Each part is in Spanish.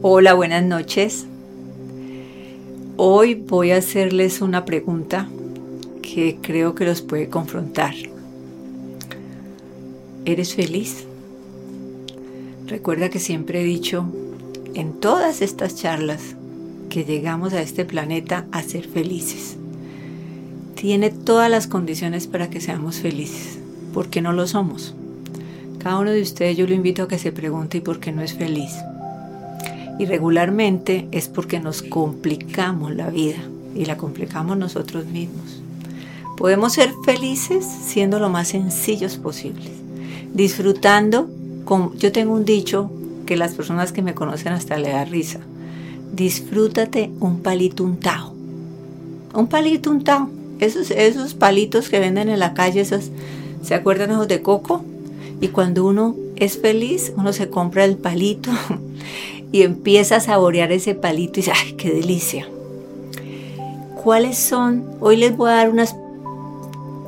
Hola, buenas noches. Hoy voy a hacerles una pregunta que creo que los puede confrontar. ¿Eres feliz? Recuerda que siempre he dicho en todas estas charlas que llegamos a este planeta a ser felices. Tiene todas las condiciones para que seamos felices. ¿Por qué no lo somos? Cada uno de ustedes yo lo invito a que se pregunte ¿y por qué no es feliz? Y regularmente es porque nos complicamos la vida y la complicamos nosotros mismos. Podemos ser felices siendo lo más sencillos posibles, disfrutando. Con, yo tengo un dicho que las personas que me conocen hasta le da risa. Disfrútate un palito untado. Un palito untado. Esos, esos palitos que venden en la calle, esos, ¿se acuerdan esos de coco? Y cuando uno es feliz, uno se compra el palito y empieza a saborear ese palito y dice, ¡ay, qué delicia! ¿Cuáles son? Hoy les voy a dar unas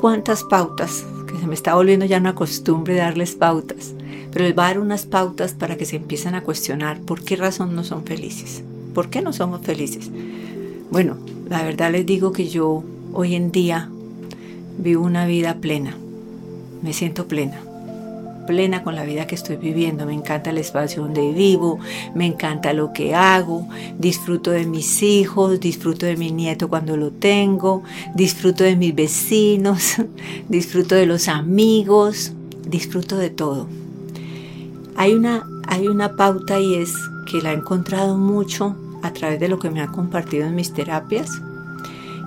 cuantas pautas, que se me está volviendo ya una costumbre darles pautas, pero les voy a dar unas pautas para que se empiecen a cuestionar por qué razón no son felices. ¿Por qué no somos felices? Bueno, la verdad les digo que yo hoy en día vivo una vida plena, me siento plena plena con la vida que estoy viviendo. Me encanta el espacio donde vivo, me encanta lo que hago, disfruto de mis hijos, disfruto de mi nieto cuando lo tengo, disfruto de mis vecinos, disfruto de los amigos, disfruto de todo. Hay una, hay una pauta y es que la he encontrado mucho a través de lo que me han compartido en mis terapias.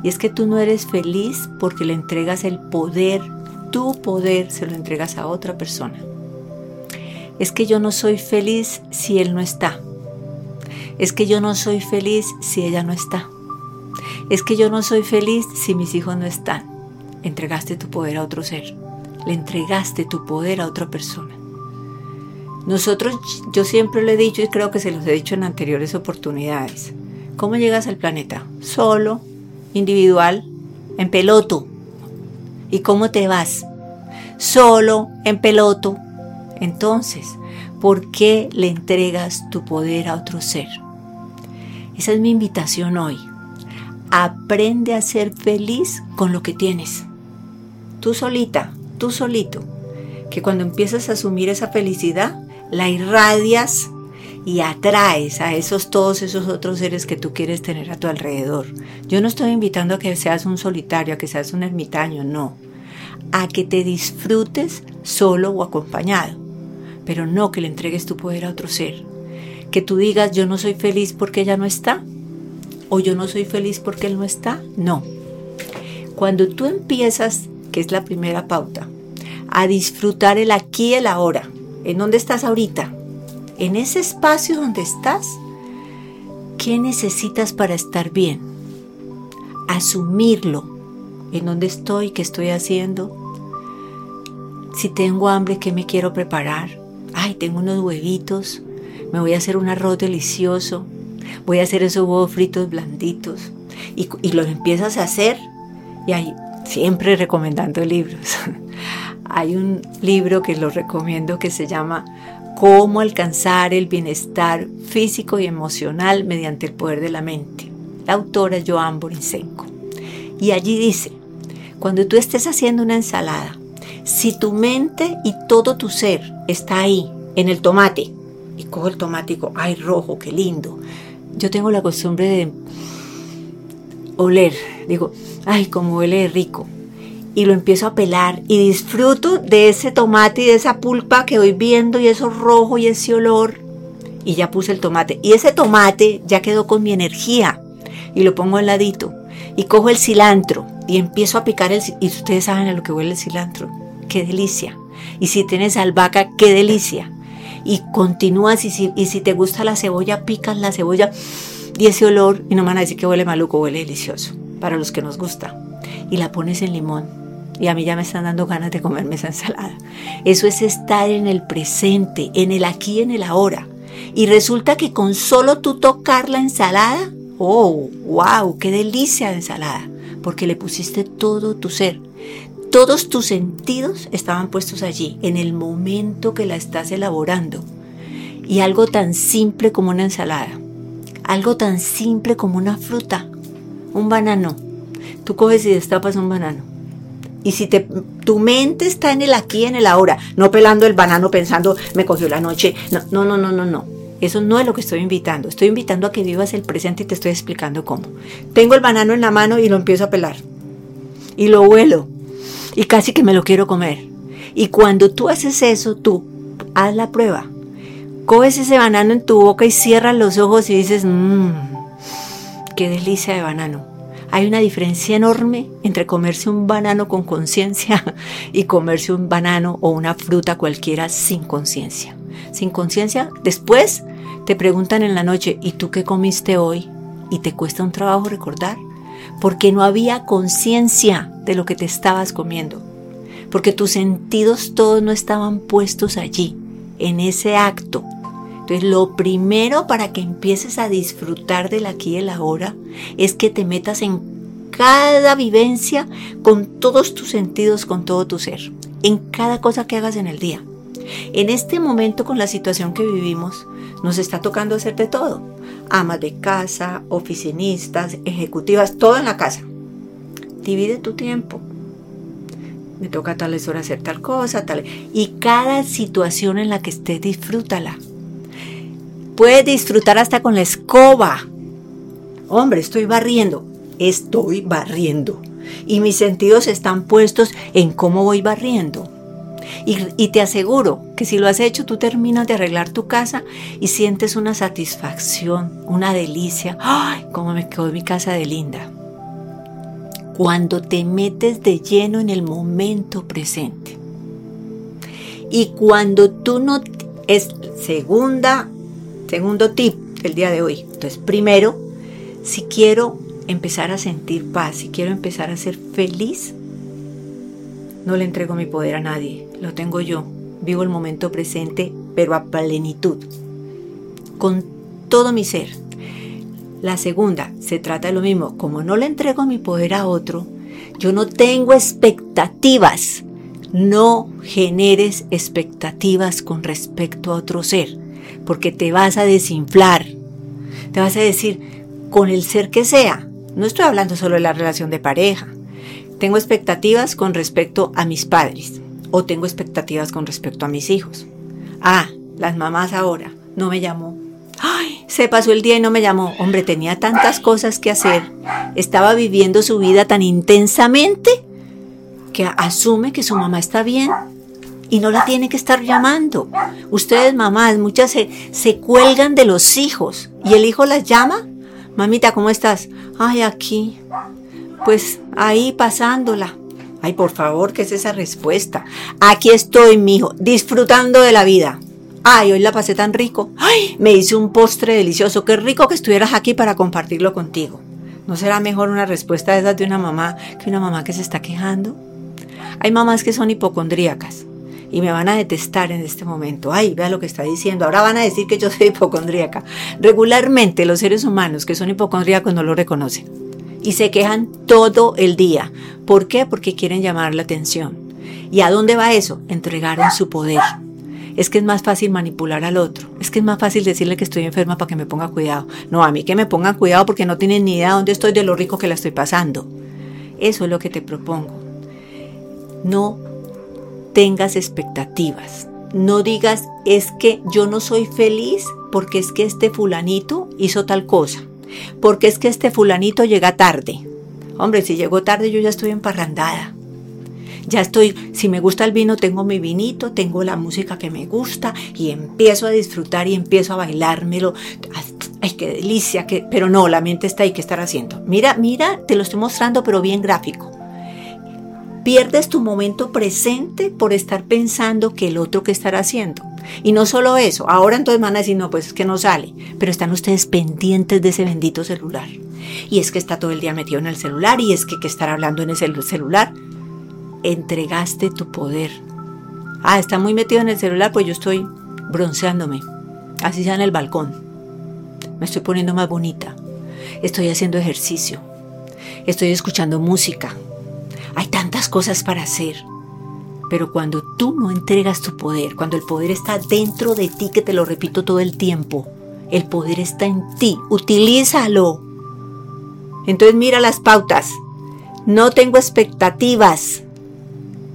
Y es que tú no eres feliz porque le entregas el poder tu poder se lo entregas a otra persona. Es que yo no soy feliz si él no está. Es que yo no soy feliz si ella no está. Es que yo no soy feliz si mis hijos no están. Entregaste tu poder a otro ser. Le entregaste tu poder a otra persona. Nosotros, yo siempre lo he dicho y creo que se los he dicho en anteriores oportunidades. ¿Cómo llegas al planeta? Solo, individual, en peloto, ¿Y cómo te vas? Solo, en peloto. Entonces, ¿por qué le entregas tu poder a otro ser? Esa es mi invitación hoy. Aprende a ser feliz con lo que tienes. Tú solita, tú solito. Que cuando empiezas a asumir esa felicidad, la irradias y atraes a esos todos esos otros seres que tú quieres tener a tu alrededor. Yo no estoy invitando a que seas un solitario, a que seas un ermitaño, no. A que te disfrutes solo o acompañado, pero no que le entregues tu poder a otro ser. Que tú digas yo no soy feliz porque ella no está o yo no soy feliz porque él no está. No. Cuando tú empiezas, que es la primera pauta, a disfrutar el aquí y el ahora, ¿en dónde estás ahorita? En ese espacio donde estás, ¿qué necesitas para estar bien? Asumirlo. ¿En dónde estoy? ¿Qué estoy haciendo? Si tengo hambre, ¿qué me quiero preparar? Ay, tengo unos huevitos. Me voy a hacer un arroz delicioso. Voy a hacer esos huevos fritos blanditos. Y, y los empiezas a hacer. Y ahí, siempre recomendando libros. Hay un libro que lo recomiendo que se llama cómo alcanzar el bienestar físico y emocional mediante el poder de la mente. La autora Joan Borinsenko. Y allí dice, cuando tú estés haciendo una ensalada, si tu mente y todo tu ser está ahí, en el tomate, y cojo el tomate ay, rojo, qué lindo. Yo tengo la costumbre de oler, digo, ay, como huele rico y lo empiezo a pelar y disfruto de ese tomate y de esa pulpa que voy viendo y eso rojo y ese olor. Y ya puse el tomate. Y ese tomate ya quedó con mi energía y lo pongo al ladito. Y cojo el cilantro y empiezo a picar el Y ustedes saben a lo que huele el cilantro. Qué delicia. Y si tienes albahaca, qué delicia. Y continúas y si, y si te gusta la cebolla, picas la cebolla y ese olor. Y no me van a decir que huele maluco, huele delicioso. Para los que nos gusta. Y la pones en limón y a mí ya me están dando ganas de comerme esa ensalada. Eso es estar en el presente, en el aquí, en el ahora. Y resulta que con solo tú tocar la ensalada, oh, wow, qué delicia de ensalada, porque le pusiste todo tu ser. Todos tus sentidos estaban puestos allí, en el momento que la estás elaborando. Y algo tan simple como una ensalada, algo tan simple como una fruta, un banano. Tú coges y destapas un banano. Y si te, tu mente está en el aquí, en el ahora, no pelando el banano pensando, me cogió la noche. No, no, no, no, no. Eso no es lo que estoy invitando. Estoy invitando a que vivas el presente y te estoy explicando cómo. Tengo el banano en la mano y lo empiezo a pelar. Y lo huelo. Y casi que me lo quiero comer. Y cuando tú haces eso, tú haz la prueba. Coges ese banano en tu boca y cierras los ojos y dices, mmm, qué delicia de banano. Hay una diferencia enorme entre comerse un banano con conciencia y comerse un banano o una fruta cualquiera sin conciencia. Sin conciencia, después te preguntan en la noche, ¿y tú qué comiste hoy? Y te cuesta un trabajo recordar, porque no había conciencia de lo que te estabas comiendo, porque tus sentidos todos no estaban puestos allí, en ese acto. Entonces, lo primero para que empieces a disfrutar del aquí y el ahora es que te metas en cada vivencia con todos tus sentidos, con todo tu ser, en cada cosa que hagas en el día. En este momento con la situación que vivimos, nos está tocando hacer de todo. Amas de casa, oficinistas, ejecutivas, todo en la casa. Divide tu tiempo. Me toca a tales horas hacer tal cosa, tal. Y cada situación en la que estés, disfrútala. Puedes disfrutar hasta con la escoba. Hombre, estoy barriendo. Estoy barriendo. Y mis sentidos están puestos en cómo voy barriendo. Y, te aseguro que si lo has hecho, tú terminas de arreglar tu casa y sientes una satisfacción, una delicia. ¡Ay, cómo me quedó mi casa de linda! Cuando te metes de lleno en el momento presente. Y cuando tú no... Es segunda, segundo tip del día de hoy. Entonces, primero, si quiero empezar a sentir paz, si quiero empezar a ser feliz, no le entrego mi poder a nadie, lo tengo yo. Vivo el momento presente, pero a plenitud, con todo mi ser. La segunda, se trata de lo mismo. Como no le entrego mi poder a otro, yo no tengo expectativas. No generes expectativas con respecto a otro ser, porque te vas a desinflar. Te vas a decir, con el ser que sea. No estoy hablando solo de la relación de pareja. Tengo expectativas con respecto a mis padres o tengo expectativas con respecto a mis hijos. Ah, las mamás ahora no me llamó. Ay, se pasó el día y no me llamó. Hombre, tenía tantas cosas que hacer. Estaba viviendo su vida tan intensamente que asume que su mamá está bien y no la tiene que estar llamando. Ustedes, mamás, muchas se, cuelgan de los hijos y el hijo las llama. Mamita, ¿cómo estás? Ay, aquí pues ahí pasándola. Ay, por favor, ¿qué es esa respuesta? Aquí estoy, mijo, disfrutando de la vida. Ay, hoy la pasé tan rico. Ay, me hice un postre delicioso. Qué rico que estuvieras aquí para compartirlo contigo. ¿No será mejor una respuesta de de una mamá que una mamá que se está quejando? Hay mamás que son hipocondríacas y me van a detestar en este momento. Ay, vea lo que está diciendo. Ahora van a decir que yo soy hipocondríaca. Regularmente los seres humanos que son hipocondríacos no lo reconocen y se quejan todo el día. ¿Por qué? Porque quieren llamar la atención. ¿Y a dónde va eso? Entregaron su poder. Es que es más fácil manipular al otro. Es que es más fácil decirle que estoy enferma para que me ponga cuidado. No, a mí que me pongan cuidado porque no tienen ni idea dónde estoy de lo rico que la estoy pasando. Eso es lo que te propongo. No tengas expectativas. No digas, es que yo no soy feliz porque es que este fulanito hizo tal cosa porque es que este fulanito llega tarde. Hombre, si llegó tarde yo ya estoy emparrandada. Ya estoy, si me gusta el vino, tengo mi vinito, tengo la música que me gusta y empiezo a disfrutar y empiezo a bailármelo. Ay, qué delicia, que, pero no, la mente está ahí, ¿qué estar haciendo? Mira, mira, te lo estoy mostrando, pero bien gráfico. Pierdes tu momento presente por estar pensando que el otro que estará haciendo. Y no solo eso, ahora entonces van a decir, no, pues es que no sale, pero están ustedes pendientes de ese bendito celular. Y es que está todo el día metido en el celular y es que que estar hablando en ese celular. Entregaste tu poder. Ah, está muy metido en el celular, pues yo estoy bronceándome, así sea en el balcón. Me estoy poniendo más bonita. Estoy haciendo ejercicio. Estoy escuchando música. Hay tantas cosas para hacer. Pero cuando tú no entregas tu poder, cuando el poder está dentro de ti, que te lo repito todo el tiempo, el poder está en ti, utilízalo. Entonces mira las pautas. No tengo expectativas.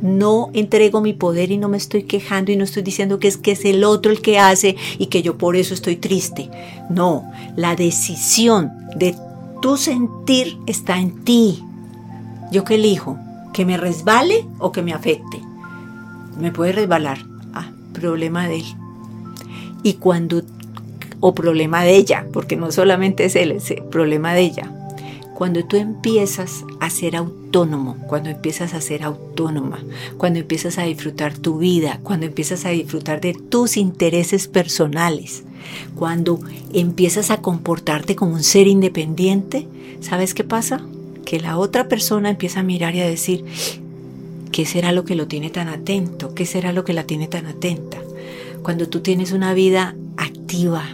No entrego mi poder y no me estoy quejando y no estoy diciendo que es que es el otro el que hace y que yo por eso estoy triste. No, la decisión de tu sentir está en ti. ¿Yo qué elijo? ¿Que me resbale o que me afecte? Me puede resbalar. Ah, problema de él. Y cuando, o problema de ella, porque no solamente es él, es el problema de ella. Cuando tú empiezas a ser autónomo, cuando empiezas a ser autónoma, cuando empiezas a disfrutar tu vida, cuando empiezas a disfrutar de tus intereses personales, cuando empiezas a comportarte como un ser independiente, ¿sabes qué pasa? Que la otra persona empieza a mirar y a decir, ¿qué será lo que lo tiene tan atento? ¿Qué será lo que la tiene tan atenta? Cuando tú tienes una vida activa,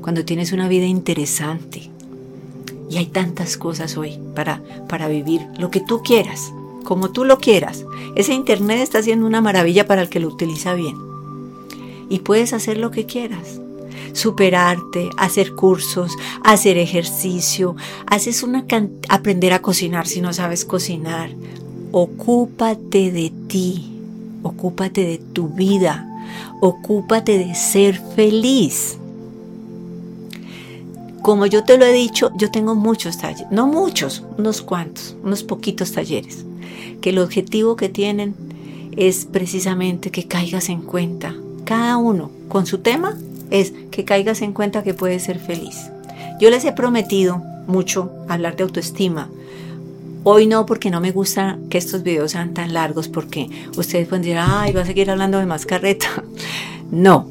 cuando tienes una vida interesante, y hay tantas cosas hoy para, para vivir lo que tú quieras, como tú lo quieras. Ese Internet está haciendo una maravilla para el que lo utiliza bien. Y puedes hacer lo que quieras. Superarte, hacer cursos, hacer ejercicio, haces una aprender a cocinar si no sabes cocinar. Ocúpate de ti, ocúpate de tu vida, ocúpate de ser feliz. Como yo te lo he dicho, yo tengo muchos talleres, no muchos, unos cuantos, unos poquitos talleres, que el objetivo que tienen es precisamente que caigas en cuenta, cada uno con su tema, es que caigas en cuenta que puedes ser feliz. Yo les he prometido mucho hablar de autoestima. Hoy no, porque no me gusta que estos videos sean tan largos, porque ustedes pueden decir, ay, va a seguir hablando de más carreta. No.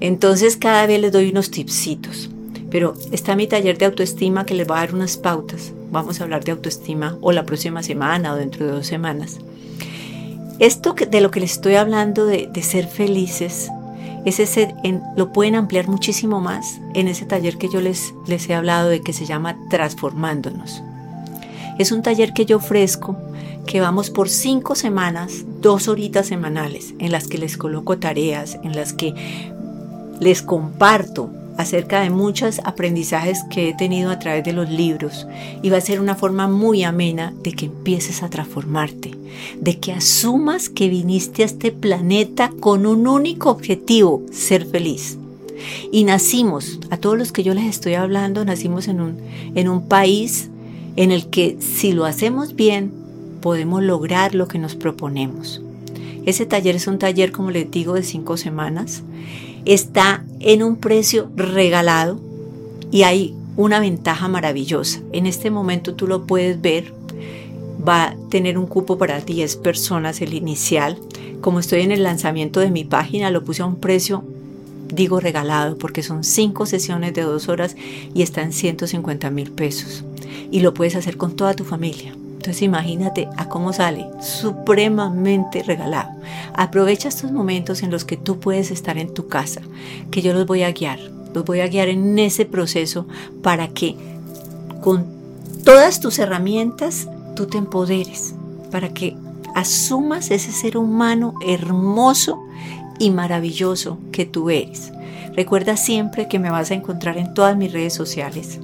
Entonces cada vez les doy unos tipsitos. Pero está mi taller de autoestima que les va a dar unas pautas. Vamos a hablar de autoestima o la próxima semana o dentro de dos semanas. Esto de lo que les estoy hablando de, ser felices, ese lo pueden ampliar muchísimo más en ese taller que yo les, les he hablado de que se llama Transformándonos. Es un taller que yo ofrezco que vamos por cinco semanas, dos horitas semanales, en las que les coloco tareas, en las que les comparto acerca de muchos aprendizajes que he tenido a través de los libros y va a ser una forma muy amena de que empieces a transformarte, de que asumas que viniste a este planeta con un único objetivo, ser feliz. Y nacimos, a todos los que yo les estoy hablando, nacimos en un, en un país en el que si lo hacemos bien, podemos lograr lo que nos proponemos. Ese taller es un taller, como les digo, de cinco semanas está en un precio regalado y hay una ventaja maravillosa. En este momento tú lo puedes ver. Va a tener un cupo para 10 personas el inicial. Como estoy en el lanzamiento de mi página, lo puse a un precio, digo regalado, porque son 5 sesiones de 2 horas y está en 150 mil pesos. Y lo puedes hacer con toda tu familia. Entonces imagínate a cómo sale, supremamente regalado. Aprovecha estos momentos en los que tú puedes estar en tu casa, que yo los voy a guiar, los voy a guiar en ese proceso para que con todas tus herramientas tú te empoderes, para que asumas ese ser humano hermoso y maravilloso que tú eres. Recuerda siempre que me vas a encontrar en todas mis redes sociales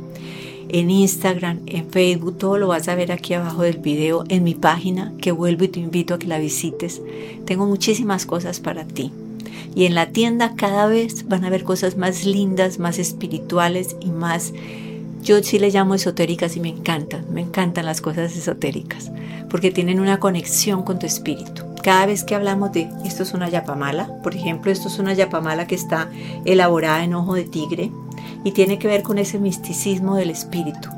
en Instagram, en Facebook, todo lo vas a ver aquí abajo del video, en mi página, que vuelvo y te invito a que la visites. Tengo muchísimas cosas para ti. Y en la tienda cada vez van a ver cosas más lindas, más espirituales y más, yo sí le llamo esotéricas y me encantan, me encantan las cosas esotéricas, porque tienen una conexión con tu espíritu. Cada vez que hablamos de esto es una yapamala, por ejemplo, esto es una yapamala que está elaborada en ojo de tigre, y tiene que ver con ese misticismo del espíritu.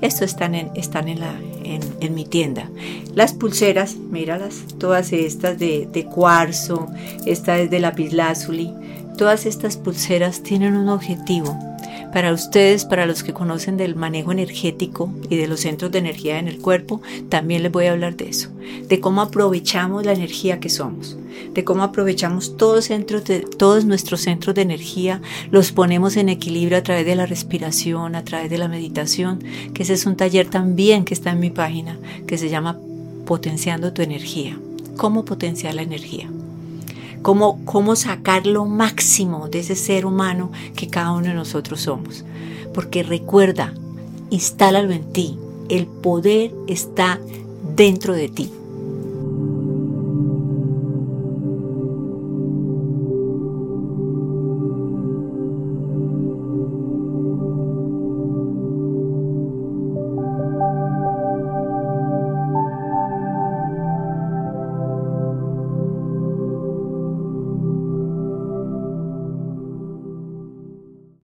Esto están en, están en, la, en, mi tienda. Las pulseras, míralas, todas estas de, de cuarzo, esta es de lapislázuli, todas estas pulseras tienen un objetivo para ustedes, para los que conocen del manejo energético y de los centros de energía en el cuerpo, también les voy a hablar de eso, de cómo aprovechamos la energía que somos, de cómo aprovechamos todos, nuestros centros de energía, los ponemos en equilibrio a través de la respiración, a través de la meditación, que ese es un taller también que está en mi página, que se llama Potenciando tu energía. cómo potenciar la energía, cómo, cómo sacar lo máximo de ese ser humano que cada uno de nosotros somos. Porque recuerda, instálalo en ti, el poder está dentro de ti.